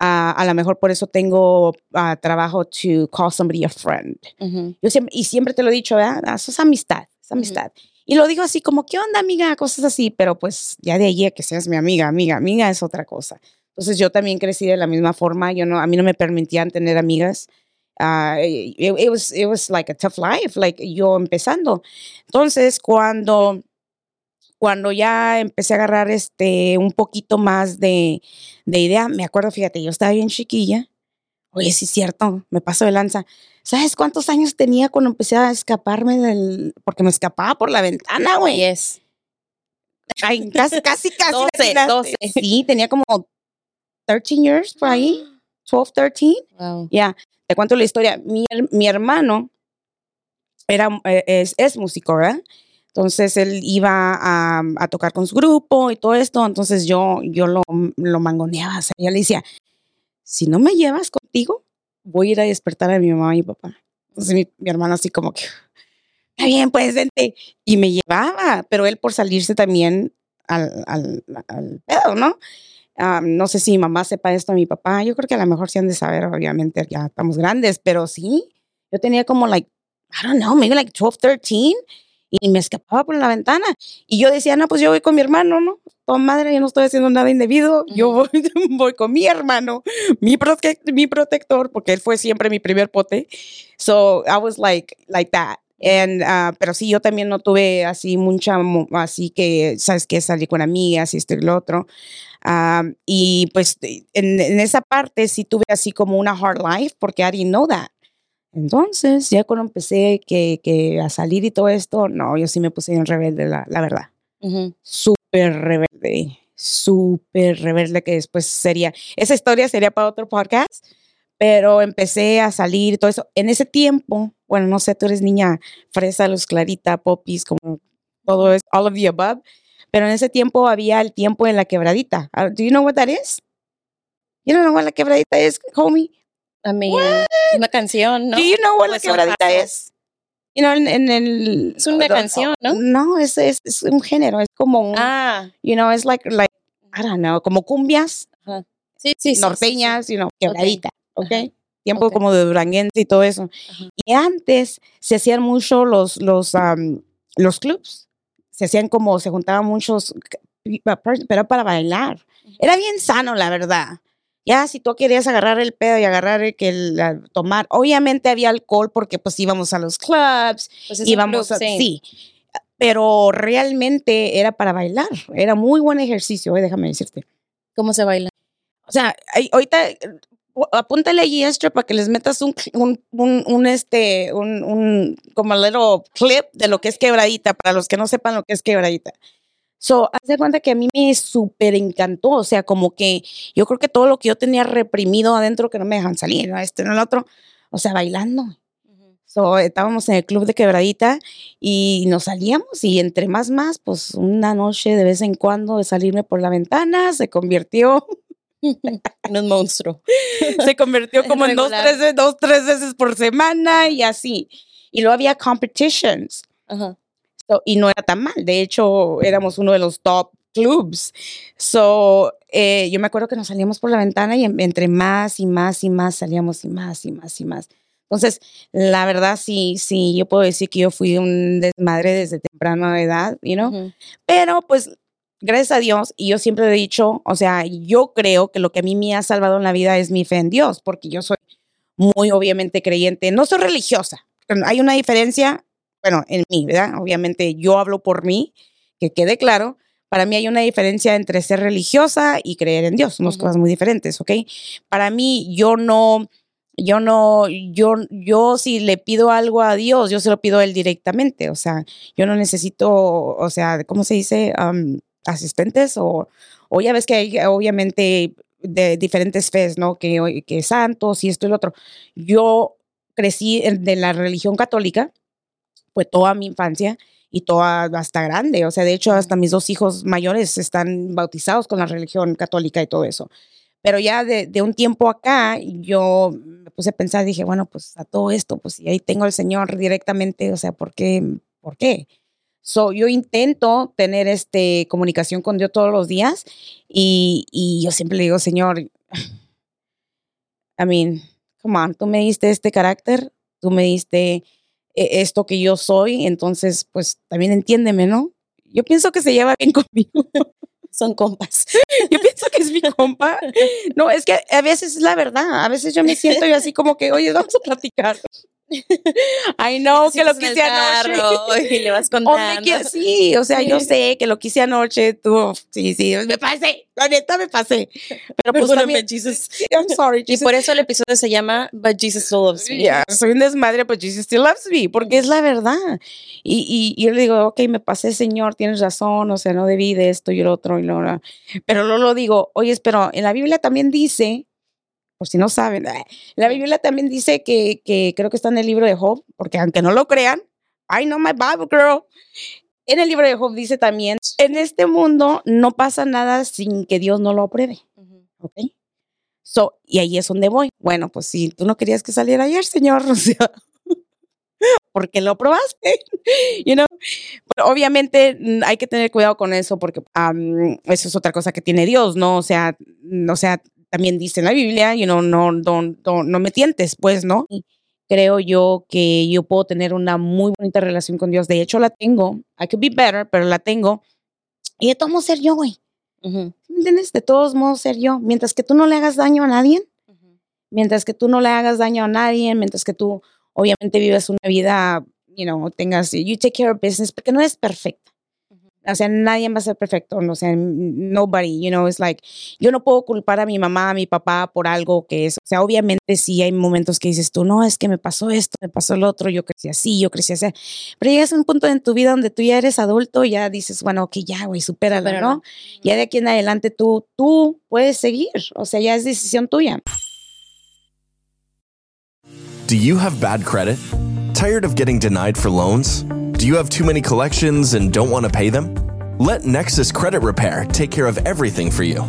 ah, a lo mejor por eso tengo ah, trabajo to call somebody a friend. Ujú. Yo siempre, y siempre te lo he dicho, ¿verdad? Ah, Eso es amistad, es amistad. Y lo digo así como, ¿qué onda, amiga? Cosas así, pero pues ya de allí a que seas mi amiga, amiga, amiga es otra cosa. Entonces yo también crecí de la misma forma, yo no, a mí no me permitían tener amigas. Ah, it, it was, it was like a tough life, like yo empezando. Entonces cuando, cuando ya empecé a agarrar este, un poquito más de, de idea, me acuerdo, fíjate, yo estaba bien chiquilla. Oye, sí es cierto, me paso de lanza. ¿Sabes cuántos años tenía cuando empecé a escaparme del... porque me escapaba por la ventana, güey? Yes. Ay, casi, casi, casi. 12, latinaste. 12. Sí, tenía como 13 years por ahí, 12, 13. Wow. Ya, te cuento la historia. Mi, mi hermano era, eh, es, es músico, ¿verdad? Entonces él iba a, a tocar con su grupo y todo esto. Entonces yo, yo lo, lo mangoneaba. O sea, yo le decía, si no me llevas contigo, voy a ir a despertar a mi mamá y mi papá. Entonces mi, mi hermano así como que, está bien, pues vente. Y me llevaba, pero él por salirse también al, al, al pedo, ¿no? Ah, no sé si mi mamá sepa esto, mi papá, yo creo que a lo mejor sí han de saber, obviamente ya estamos grandes, pero sí, yo tenía como like, I don't know, maybe like 12, 13 y me escapaba por la ventana. Y yo decía, no, pues yo voy con mi hermano, ¿no? Toda madre, yo no estoy haciendo nada indebido, yo voy, voy con mi hermano, mi, prote- mi protector, porque él fue siempre mi primer pote. So I was like, like that. And, ah, pero sí, yo también no tuve así mucha, así que, ¿sabes qué? Salí con amigas y esto y lo otro. Ah, y pues en, en esa parte sí tuve así como una hard life porque I didn't know that. Entonces, ya cuando empecé que, que a salir y todo esto, no, yo sí me puse en rebelde, la, la verdad. Ujú. Súper rebelde, súper rebelde que después sería, esa historia sería para otro podcast, pero empecé a salir y todo eso. En ese tiempo, bueno, no sé, tú eres niña fresa, luz clarita, popis, como todo es, all of the above, pero en ese tiempo había el tiempo en la quebradita. Uh, Do you know what that is? You don't know what la quebradita is, homie? I mean, una canción, ¿no? Do you know what la Pues quebradita es? You know, en, en el... Es una canción, ¿no? No, es, es, es un género, es como un, Ah, you know, it's like, like, I don't know, como cumbias, sí, sí, sí, sí, norteñas, you know, quebradita, ¿ok? Ajá. Tiempo Ok. como de duranguense y todo eso. Ajá. Y antes se hacían mucho los, los, am, los clubs. Se hacían como, se juntaban muchos, c- pero para bailar. Era bien sano, la verdad. Ya, si tú querías agarrar el pedo y agarrar el que el- tomar, obviamente había alcohol porque pues íbamos a los clubs, Pues íbamos club, a, sí. sí. Pero realmente era para bailar. Era muy buen ejercicio, eh, déjame decirte. ¿Cómo se baila? O sea, ahorita eh, apúntale allí extra para que les metas un, un, un, este, un, un, como little clip de lo que es quebradita, para los que no sepan lo que es quebradita. So, haz de cuenta que a mí me súper encantó, o sea, como que yo creo que todo lo que yo tenía reprimido adentro que no me dejan salir, ¿no? este, no el otro, o sea, bailando. So, estábamos en el club de quebradita y nos salíamos y entre más más, pues una noche de vez en cuando de salirme por la ventana se convirtió En un monstruo. se convirtió como en dos tres, dos, tres veces por semana y así. Y luego había competitions Ajá. So, y no era tan mal. De hecho, éramos uno de los top clubs. So, eh, yo me acuerdo que nos salíamos por la ventana y en- entre más y más y más salíamos y más y más y más. Entonces, la verdad, sí, sí, yo puedo decir que yo fui un desmadre desde temprana edad, you know? Ujú. Pero pues, gracias a Dios, y yo siempre he dicho, o sea, yo creo que lo que a mí me ha salvado en la vida es mi fe en Dios, porque yo soy muy obviamente creyente, no soy religiosa. Hay una diferencia, bueno, en mí, ¿verdad? Obviamente yo hablo por mí, que quede claro. Para mí hay una diferencia entre ser religiosa y creer en Dios, son dos Ujú. cosas muy diferentes, ¿ok? Para mí, yo no, yo no, yo, yo si le pido algo a Dios, yo se lo pido a Él directamente, o sea, yo no necesito, o sea, ¿cómo se dice? Am, asistentes o, o ya ves que hay obviamente de diferentes fes, ¿no? Que, que santos y esto y lo otro. Yo crecí en- de la religión católica, pues toda mi infancia y toda hasta grande, o sea, de hecho hasta mis dos hijos mayores están bautizados con la religión católica y todo eso. Pero ya de, de un tiempo acá, yo me puse a pensar, dije, bueno, pues a todo esto, pues si ahí tengo al Señor directamente, o sea, ¿por qué? ¿Por qué? So, yo intento tener este, comunicación con Dios todos los días y, y yo siempre le digo, Señor, I mean, come on, tú me diste este carácter, tú me diste esto que yo soy, entonces, pues también entiéndeme, ¿no? Yo pienso que se lleva bien conmigo. Son compas. Yo pienso que es mi compa. No, es que a veces es la verdad. A veces yo me siento así como que, oye, vamos a platicar. I know que lo el quise anoche. Y le vas contando. quie- sí, o sea, yo sé que lo quise anoche, tú, sí, sí, me pasé, la neta me pasé. Pero pues Perdóname, también, Jesus. I'm sorry, Y Jesus. por eso el episodio se llama But Jesus Still Loves Me. Ya, soy un desmadre, pero Jesus still loves me, porque es la verdad. Y, y, y yo le digo, ok, me pasé, Señor, tienes razón, o sea, no debí de esto y lo otro y lo. Pero luego lo digo, oye, pero en la Biblia también dice, por si no saben, eh, la Biblia también dice que, que creo que está en el libro de Job, porque aunque no lo crean, I know my Bible girl. En el libro de Job dice también, en este mundo no pasa nada sin que Dios no lo apruebe. Ujú. ¿ok? So, y ahí es donde voy. Bueno, pues si tú no querías que saliera ayer, señor, o sea, ¿por qué lo probaste? You know? Pero obviamente mm, hay que tener cuidado con eso porque am, eso es otra cosa que tiene Dios, ¿no? O sea, mm, o sea, también dice en la Biblia, you know, no, no, no, no me tientes, pues, ¿no? Y creo yo que yo puedo tener una muy bonita relación con Dios. De hecho, la tengo. I could be better, pero la tengo. Y de todo modo ser yo, güey. ¿Me entiendes? De todos modos ser yo. Mientras que tú no le hagas daño a nadie, mientras que tú no le hagas daño a nadie, mientras que tú obviamente vives una vida, you know, tengas, you take care of business, porque no es perfecta. O sea, nadie va a ser perfecto, no, o sea, nobody, you know, it's like, yo no puedo culpar a mi mamá, a mi papá por algo que es, o sea, obviamente sí hay momentos que dices tú, no, es que me pasó esto, me pasó lo otro, yo crecí así, yo crecí así, pero llegas a un punto en tu vida donde tú ya eres adulto y ya dices, bueno, ok, ya, güey, supéralo, Pero ¿no? Ya de aquí en adelante tú, tú puedes seguir, o sea, ya es decisión tuya. Do you have bad credit? Tired of getting denied for loans? Do you have too many collections and don't want to pay them? Let Nexus Credit Repair take care of everything for you.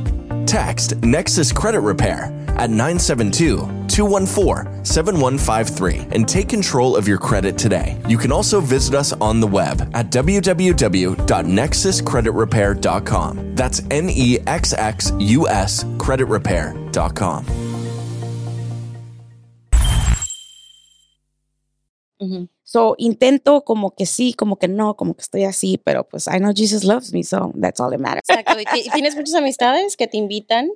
Text Nexus Credit Repair at 972 214 7153 and take control of your credit today. You can also visit us on the web at www.nexuscreditrepair.com. That's N E X X U S creditrepair.com. Ujú. Mm-hmm. So, intento como que sí, como que no, como que estoy así, pero pues I know Jesus loves me, so that's all that matters. Exacto. ¿Y ti- ¿Tienes muchas amistades que te invitan?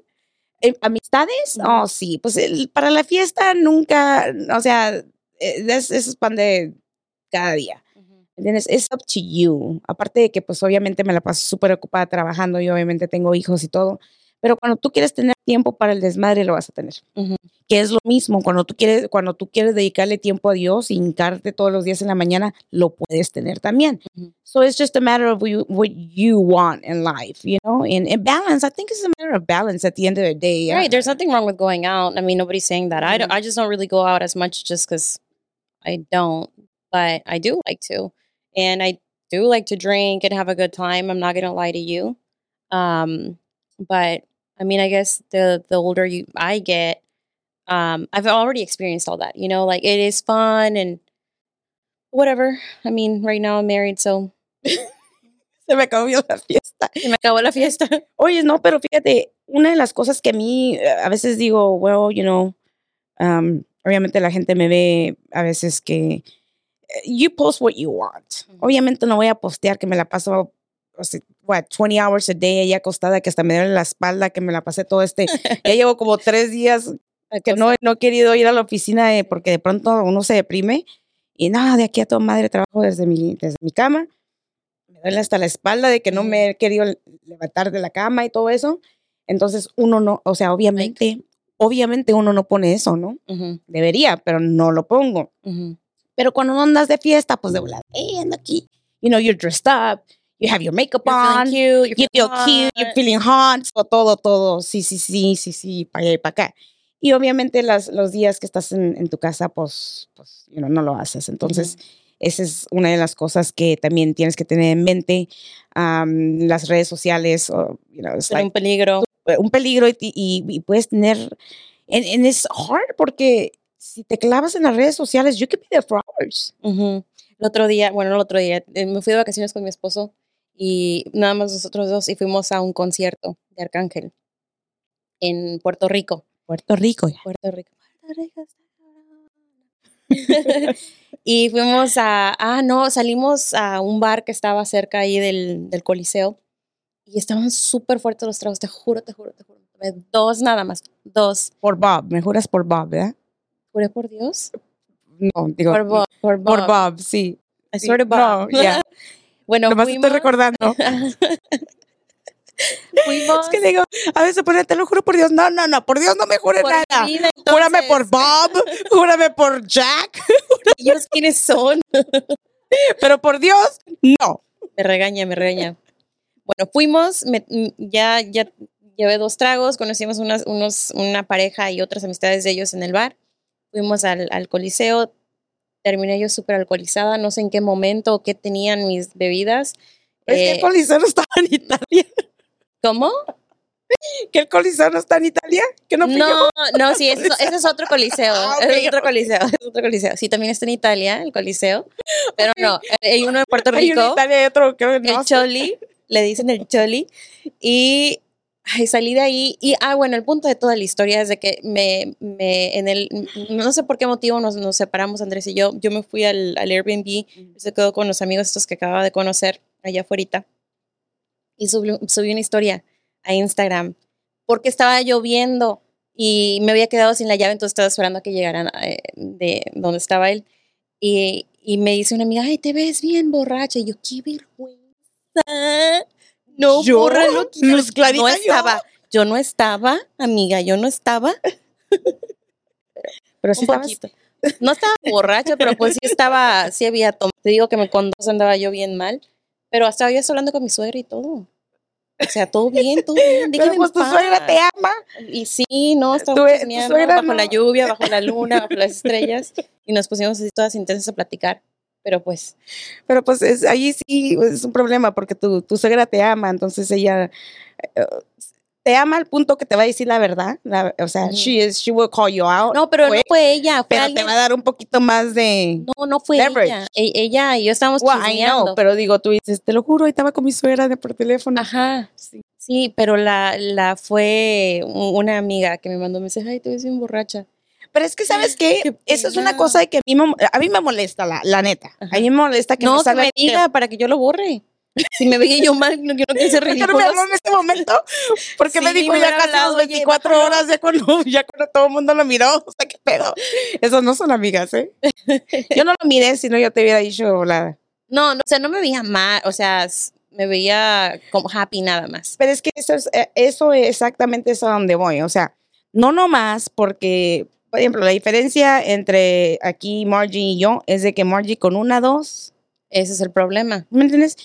Eh, ¿Amistades? Ujú. Oh, sí, pues el- para la fiesta nunca, o sea, eh, es, es pan de cada día. ¿Entiendes? It's up to you. Aparte de que, pues, obviamente me la paso súper ocupada trabajando y obviamente tengo hijos y todo. Pero cuando tú quieres tener tiempo para el desmadre, lo vas a tener. Ujú. Que es lo mismo. Cuando tú quieres, cuando tú quieres dedicarle tiempo a Dios y hincarte todos los días en la mañana, lo puedes tener también. Ujú. So it's just a matter of you, what you want in life, you know? And, and balance. I think it's a matter of balance at the end of the day. Right. There's nothing wrong with going out. I mean, nobody's saying that. I, don't, I just don't really go out as much just because I don't. But I do like to. And I do like to drink and have a good time. I'm not going to lie to you. Um, but I mean, I guess the, the older you I get, um, I've already experienced all that. You know, like it is fun and whatever. I mean, right now I'm married, so Se me acabó la fiesta. se me acabó la fiesta. Oye, no, pero fíjate, una de las cosas que a mí eh, a veces digo, well, you know, um, obviamente la gente me ve a veces que eh, you post what you want. Ujú. Obviamente no voy a postear que me la paso, o sea, what, 20 hours a day ahí acostada, que hasta me duele la espalda, que me la pasé todo este, ya llevo como tres días que no, no he querido ir a la oficina eh, porque de pronto uno se deprime y nada, de aquí a toda madre trabajo desde mi, desde mi cama. Me duele hasta la espalda de que no me he querido le- levantar de la cama y todo eso. Entonces uno no, o sea, obviamente, obviamente uno no pone eso, ¿no? Ujú, Debería, pero no lo pongo. ujú. Pero cuando no andas de fiesta, pues de volada, hey, ando aquí. You know, you're dressed up, you have your makeup You're feeling on, cute. You're you feel feeling cute, you're feeling hot, todo, todo, sí, sí, sí, sí, sí, para allá y para acá. Y obviamente las, los días que estás en, en tu casa, pues, pues you know, no lo haces. Entonces, esa es una de las cosas que también tienes que tener en mente. Am, las redes sociales, o, you know, like un peligro. un peligro y, y- y puedes tener, and, and it's hard porque si te clavas en las redes sociales, you could be there for hours. Ujú. El otro día, bueno, no el otro día, eh, me fui de vacaciones con mi esposo y nada más nosotros dos y fuimos a un concierto de Arcángel en Puerto Rico. Puerto Rico. ya. Puerto Rico. Puerto Rico y fuimos a, ah, no, salimos a un bar que estaba cerca ahí del, del Coliseo y estaban súper fuertes los tragos, te juro, te juro, te juro. Dos nada más, dos. Por Bob, me juras por Bob, ¿verdad? Juré por Dios. No, digo, Por Bob, por Bob. por Bob, sí. I Sí, swear to Bob. No, bueno, Nomás estoy fuimos- recordando. fuimos Es que digo, a veces pone, te lo juro por Dios. No, no, no, por Dios no me jures por nada. vida, Júrame por. Bob, júrame por Jack, ellos quiénes son. pero por Dios, no. Me regaña, me regaña. Bueno, fuimos, me- mm, ya, ya llevé dos tragos, conocimos unas, unos, una pareja y otras amistades de ellos en el bar. Fuimos al, al coliseo, terminé yo súper alcoholizada, no sé en qué momento o qué tenían mis bebidas. Es que Eh, el Coliseo no estaba en Italia. ¿Cómo? Que el Coliseo no está en Italia. Que no. No, no, sí, ese, es- ese es otro coliseo. Ah, es otro coliseo, es otro coliseo. Sí, también está en Italia, el coliseo. Pero no, hay uno de Puerto Hay uno en Rico. Italia y otro, que no. el Choli, le dicen el Choli. Y ay, salí de ahí. Y, ah, bueno, el punto de toda la historia es de que me, me en el, no sé por qué motivo nos, nos separamos, Andrés y yo. Yo me fui al, al Airbnb, se quedó con los amigos estos que acababa de conocer allá afuera. Y subí, subí una historia a Instagram porque estaba lloviendo y me había quedado sin la llave, entonces estaba esperando a que llegaran eh, de donde estaba él. Y, y me dice una amiga, ay, te ves bien borracha. Y yo, qué vergüenza. No, ¿Yo? bórralo, quítalo". Luz clarita no estaba. Yo no estaba, amiga, yo no estaba. Pero sí un estabas- poquito. No estaba borracha, pero pues sí estaba, sí había tomado. Te digo que me con dos andaba yo bien mal, pero hasta hoy estoy hablando con mi suegra y todo. O sea, todo bien, todo bien. Pero pues tu paz. suegra te ama. Y sí, no, estábamos suegra bajo la lluvia, bajo la luna, bajo las estrellas. Y nos pusimos así todas intensas a platicar. Pero pues, Pero pues es, ahí sí es un problema porque tu, tu suegra te ama, entonces ella eh, te ama al punto que te va a decir la verdad. la- o sea, she, is, she will call you out. no, pero fue, no fue ella, fue pero te va a dar un poquito más de... No, no fue leverage. ella. E- ella y yo estábamos Well, I know, pero digo, tú dices, te lo juro, ahí estaba con mi suegra de por teléfono. Ajá. Sí. Sí, pero la, la fue una amiga que me mandó un mensaje, ay, te ves bien borracha. Pero es que, ¿sabes qué? Qué Eso es una cosa que a mí me, a mí me molesta, la, la neta. Ajá. A mí me molesta que no, me que salga me diga para que yo lo borre. Si me veía yo mal, no, no quiero ser ¿Por qué no ridículo. me habló en este momento? Porque me Sí, dijo me ya hubiera casi las oye, 24 bájalo. horas, ya cuando, ya cuando todo el mundo lo miró. O sea, qué pedo. Esas no son amigas, ¿eh? Yo no lo miré, sino yo te hubiera dicho la... No, no, o sea, no me veía mal, o sea, me veía como happy nada más. Pero es que eso es, eh, eso es exactamente es a donde voy. O sea, no nomás porque, por ejemplo, la diferencia entre aquí Margie y yo es de que Margie con una, dos, Ese es el problema. ¿me entiendes?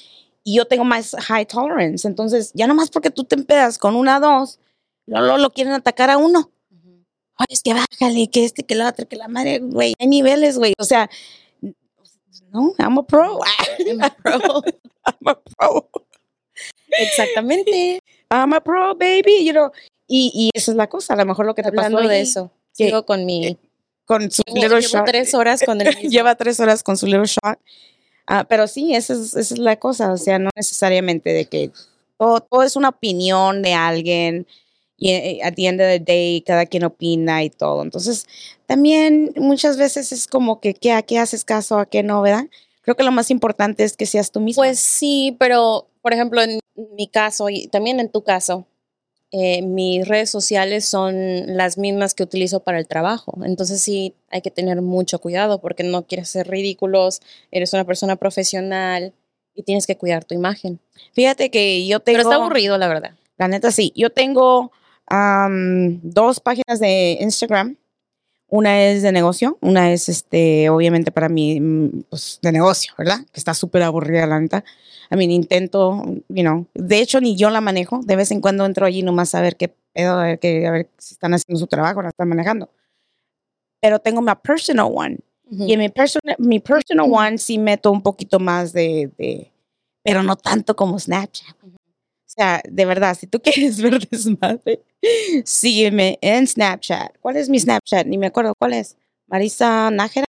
Y yo tengo más high tolerance. Entonces, ya nomás porque tú te empedas con una, dos, no lo, lo quieren atacar a uno. Ay, es que bájale, que este, que la otra, que la madre, güey. Hay niveles, güey. O sea, no, I'm a pro. I'm a pro. I'm a pro. Exactamente. I'm a pro, baby. You know, y, y esa es la cosa. A lo mejor lo que te pasó Hablando de ahí eso, que- sigo con mi. con su Llevo, little llevo shot. tres horas con el mismo. Lleva tres horas con su little shot. Ah, pero sí, esa es, esa es la cosa. O sea, no necesariamente de que todo, todo es una opinión de alguien. Y eh, at the end of the day, cada quien opina y todo. Entonces, también muchas veces es como que, ¿qué, ¿a qué haces caso? ¿A qué no? ¿Verdad? Creo que lo más importante es que seas tú mismo. Pues sí, pero por ejemplo, en mi caso y también en tu caso, eh, mis redes sociales son las mismas que utilizo para el trabajo. Entonces sí, hay que tener mucho cuidado porque no quieres ser ridículos, eres una persona profesional y tienes que cuidar tu imagen. Fíjate que yo tengo... Pero está aburrido, la verdad. La neta sí. Yo tengo am, dos páginas de Instagram. Una es de negocio, una es este, obviamente para mí, mm, pues de negocio, ¿verdad? Que está súper aburrida, la neta. A mí intento, you know, de hecho ni yo la manejo. De vez en cuando entro allí nomás a ver qué pedo, a ver, qué, a ver si están haciendo su trabajo, la están manejando. Pero tengo mi personal one. Y en mi personal, mi personal one sí meto un poquito más de, de, pero no tanto como Snapchat. Sea, de verdad, si tú quieres ver desmadre, sígueme en Snapchat. ¿Cuál es mi Snapchat? Ni me acuerdo cuál es. Marisa Nájera.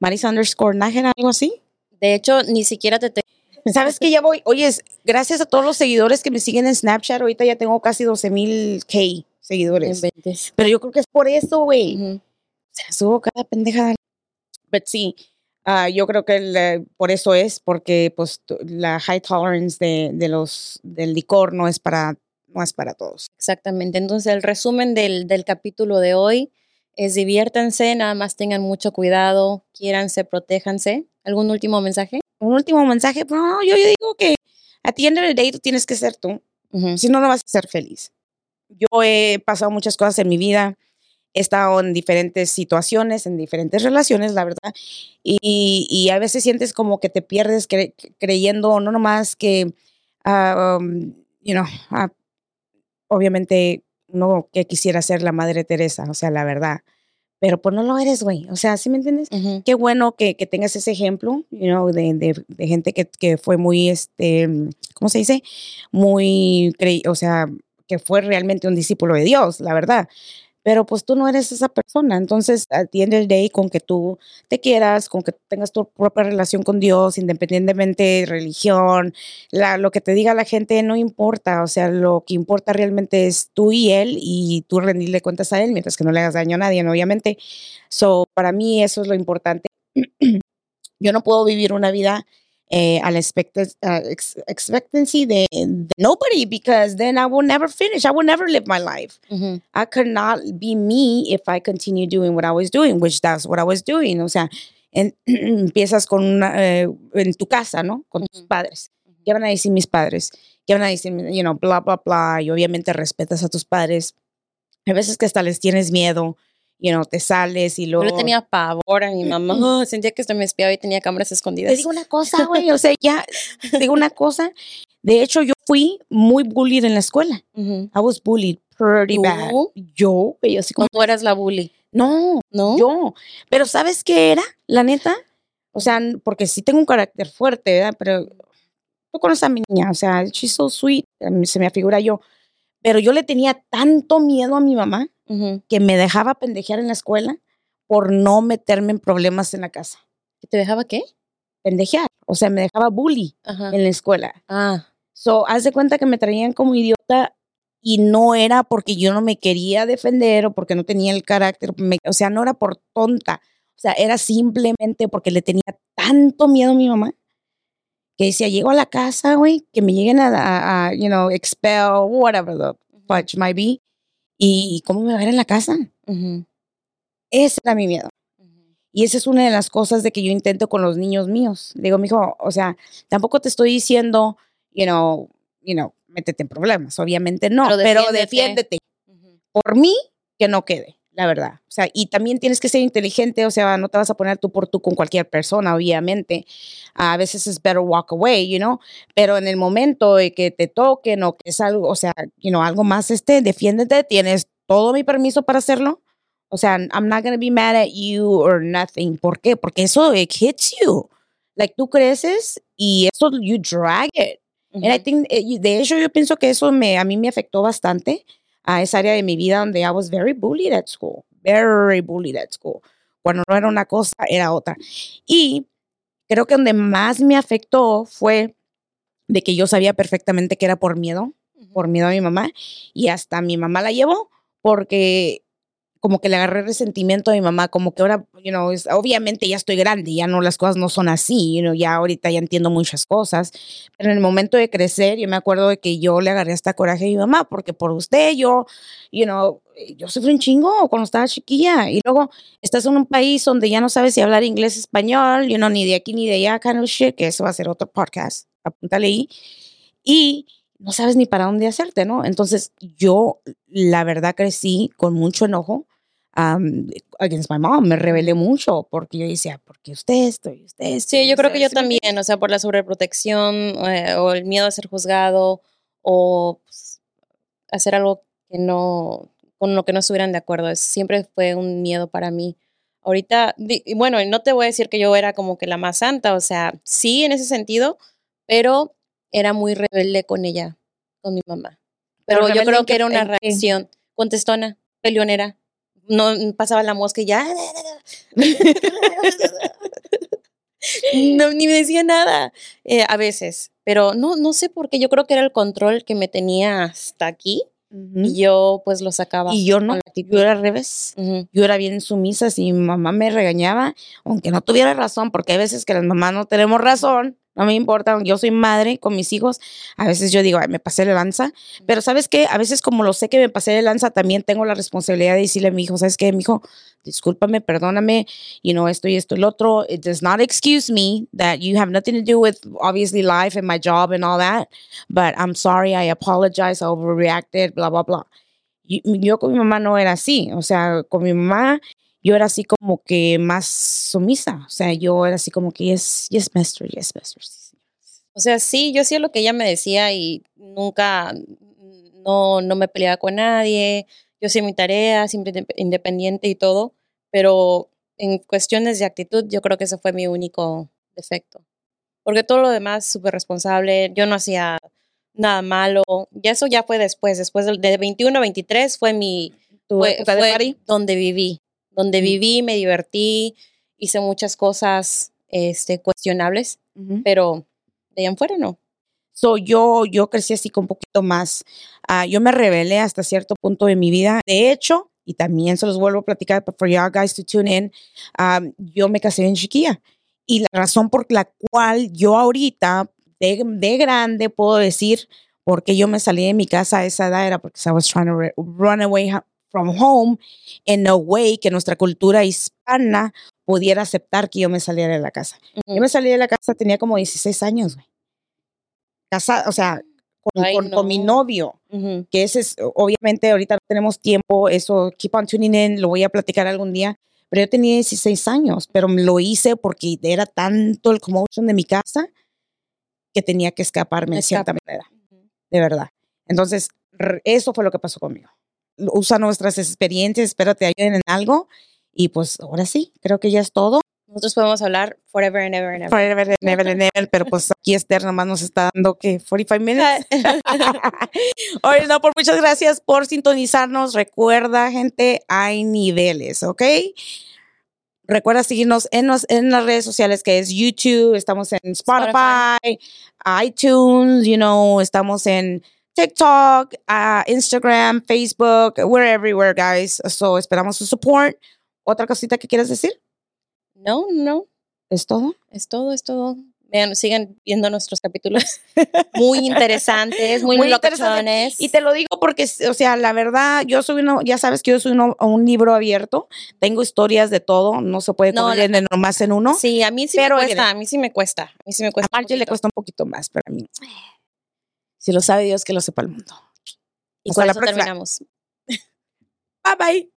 Marisa underscore Nájera, algo así. De hecho, ni siquiera te... te- ¿Sabes que ya voy? Oye, gracias a todos los seguidores que me siguen en Snapchat, ahorita ya tengo casi 12 mil K seguidores. Pero yo creo que es por eso, güey. Ujú. O sea, subo cada pendejada. Pero sí, ah, yo creo que el, por eso es, porque pues la high tolerance de, de los, del licor no es para, no es para todos. Exactamente. Entonces, el resumen del, del capítulo de hoy es diviértanse, nada más tengan mucho cuidado, quiéranse, protéjanse. ¿Algún último mensaje? Un último mensaje, pues, no, yo, yo digo que a ti end of the day tú tienes que ser tú, Ujú. si no, no vas a ser feliz. Yo he pasado muchas cosas en mi vida, he estado en diferentes situaciones, en diferentes relaciones, la verdad, y, y a veces sientes como que te pierdes cre- creyendo no nomás que, um, you know, obviamente no que quisiera ser la Madre Teresa, o sea, la verdad, pero pues no lo eres, güey, o sea, ¿sí me entiendes? Qué bueno que, que tengas ese ejemplo, you know, de, de, de gente que, que fue muy, este, ¿cómo se dice? Muy, cre- o sea, que fue realmente un discípulo de Dios, la verdad. Pero pues tú no eres esa persona. Entonces, the end of the day, con que tú te quieras, con que tengas tu propia relación con Dios, independientemente de religión, la, lo que te diga la gente no importa. O sea, lo que importa realmente es tú y Él y tú rendirle cuentas a Él, mientras que no le hagas daño a nadie, ¿no? obviamente. So, para mí eso es lo importante. Yo no puedo vivir una vida eh, a la expecta- uh, ex- expectancy de, de nobody because then I will never finish. I will never live my life. Ujú. I could not be me if I continue doing what I was doing, which that's what I was doing. O sea, en- empiezas con una, eh, en tu casa, ¿no? Con tus Ujú. padres. ¿Qué van a decir mis padres? ¿Qué van a decir, you know, bla, bla, bla? Y obviamente respetas a tus padres. Hay veces que hasta les tienes miedo, you know, te sales y Yo luego... le tenía pavor a mi mamá. Sentía que se me espiaba y tenía cámaras escondidas. Te digo una cosa, güey, o sea, ya, te digo una cosa, De hecho, yo fui muy bullied en la escuela. Ujú. I was bullied pretty bad. ¿Tú? Yo, yo así como, ¿O tú eras la bully? no, ¿No? yo. Pero ¿sabes qué era? La neta. O sea, porque sí tengo un carácter fuerte, ¿verdad? Pero tú conoces a mi niña, o sea, she's so sweet, se me afigura yo. Pero yo le tenía tanto miedo a mi mamá Que me dejaba pendejear en la escuela por no meterme en problemas en la casa. ¿Que ¿Te dejaba qué? Pendejear, o sea, me dejaba bully Ajá. en la escuela. Ah, So, haz de cuenta que me traían como idiota y no era porque yo no me quería defender o porque no tenía el carácter, me- o sea, no era por tonta, o sea, era simplemente porque le tenía tanto miedo a mi mamá que decía, llego a la casa, güey, que me lleguen a, a- a, you know, expel, whatever the fudge might be, y cómo me va a ver en la casa. ujú, Ese era mi miedo. Y esa es una de las cosas de que yo intento con los niños míos. Le digo, mijo, o sea, tampoco te estoy diciendo, you know, you know, métete en problemas. Obviamente no, Pero pero, defiéndete. Por mí, que no quede, la verdad. O sea, y también tienes que ser inteligente, o sea, no te vas a poner tú por tú con cualquier persona, obviamente. A veces es better walk away, you know, pero en el momento de que te toquen o que es algo, o sea, you know, algo más, este, defiéndete, tienes todo mi permiso para hacerlo. O sea, I'm not gonna be mad at you or nothing. ¿Por qué? Porque eso it hits you. Like tú creces y eso you drag it. And I think, eh, de hecho, yo pienso que eso me, a mí me afectó bastante a esa área de mi vida donde I was very bullied at school. Very bullied at school. Cuando no era una cosa, era otra. Y creo que donde más me afectó fue de que yo sabía perfectamente que era por miedo, por miedo a mi mamá. Y hasta mi mamá la llevó porque como que le agarré resentimiento a mi mamá, como que ahora, you know, obviamente ya estoy grande, ya no, las cosas no son así, you know, ya ahorita ya entiendo muchas cosas, pero en el momento de crecer, yo me acuerdo de que yo le agarré hasta coraje a mi mamá, porque por usted yo, you know, yo sufrí un chingo cuando estaba chiquilla, y luego estás en un país donde ya no sabes si hablar inglés, español, you know, ni de aquí ni de allá, kind of shit, que eso va a ser otro podcast, apúntale ahí, y no sabes ni para dónde hacerte, ¿no? Entonces yo, la verdad, crecí con mucho enojo um, against my mom, me rebelé mucho porque yo decía, ¿por qué usted esto? y usted esto? Sí, yo creo que yo esto?" también, o sea, por la sobreprotección eh, o el miedo a ser juzgado o pues, hacer algo que no, con lo que no estuvieran de acuerdo. Es- siempre fue un miedo para mí. Ahorita, y bueno, no te voy a decir que yo era como que la más santa, o sea, sí en ese sentido, pero era muy rebelde con ella, con mi mamá. Pero, Pero yo creo que era una qué? reacción contestona, peleonera. No pasaba la mosca y ya. No, ni me decía nada eh, a veces, pero no, no sé por qué. Yo creo que era el control que me tenía hasta aquí y yo pues lo sacaba. Y yo no, yo era al revés. Yo era bien sumisa, si mi mamá me regañaba, aunque no tuviera razón, porque hay veces que las mamás no tenemos razón, no me importa, yo soy madre con mis hijos, a veces yo digo, "Ay, me pasé de lanza, pero ¿sabes qué? A veces como lo sé que me pasé de lanza, también tengo la responsabilidad de decirle a mi hijo, ¿sabes qué? Mi hijo, discúlpame, perdóname, you know, esto y esto lo otro, it does not excuse me that you have nothing to do with obviously life and my job and all that, but I'm sorry, I apologize, I overreacted, bla, blah yo, yo con mi mamá no era así, o sea, con mi mamá yo era así como que más sumisa, o sea, yo era así como que yes, yes, master, yes, master. sí, sí". O sea, sí, yo hacía lo que ella me decía y nunca, no, no me peleaba con nadie. Yo hacía mi tarea, siempre inde- independiente y todo, pero en cuestiones de actitud, yo creo que ese fue mi único defecto. Porque todo lo demás, súper responsable, yo no hacía nada malo. Y eso ya fue después, después de 21 a 23 fue mi, ¿Tu fue, fue donde viví, donde viví, me divertí, hice muchas cosas este, cuestionables, pero de ahí en fuera no. So, yo, yo crecí así con un poquito más. ah, yo me rebelé hasta cierto punto de mi vida. De hecho, y también se los vuelvo a platicar for you guys to tune in, um, yo me casé en chiquilla. Y la razón por la cual yo ahorita, de, de grande, puedo decir por qué yo me salí de mi casa a esa edad era porque I was trying to run away from home in a way que nuestra cultura hispana pudiera aceptar que yo me saliera de la casa. Yo me salí de la casa, tenía como 16 años, güey. O sea, con, Ay, con- con mi no. novio, Ujú. que ese es, obviamente ahorita no tenemos tiempo, eso, keep on tuning in, lo voy a platicar algún día, pero yo tenía 16 años, pero lo hice porque era tanto el commotion de mi casa que tenía que escaparme de cierta manera, de verdad. Entonces, eso fue lo que pasó conmigo. Usa nuestras experiencias, espero te ayuden en algo. Y pues ahora sí, creo que ya es todo. Nosotros podemos hablar forever and ever and ever. Forever and ever and ever, pero pues aquí Esther nomás nos está dando que 45 minutes. Oye, no, por muchas gracias por sintonizarnos. Recuerda, gente, hay niveles, ¿ok? Recuerda seguirnos en, en las redes sociales que es YouTube, estamos en Spotify, iTunes, you know, estamos en TikTok, uh, Instagram, Facebook, we're everywhere, guys. So esperamos su support. ¿Otra cosita que quieras decir? No, no. ¿Es todo? Es todo, es todo. Vean, sigan viendo nuestros capítulos. Muy interesantes, muy, muy interesantes. Y te lo digo porque, o sea, la verdad, yo soy uno, ya sabes que yo soy uno, un libro abierto. Tengo historias de todo, no se puede no, nomás en uno. Sí, a mí sí me cuesta, a mí sí me cuesta. A mí sí me cuesta. A Margie le cuesta un poquito más, pero a mí. Si lo sabe Dios, que lo sepa el mundo. Y con eso terminamos. Bye bye.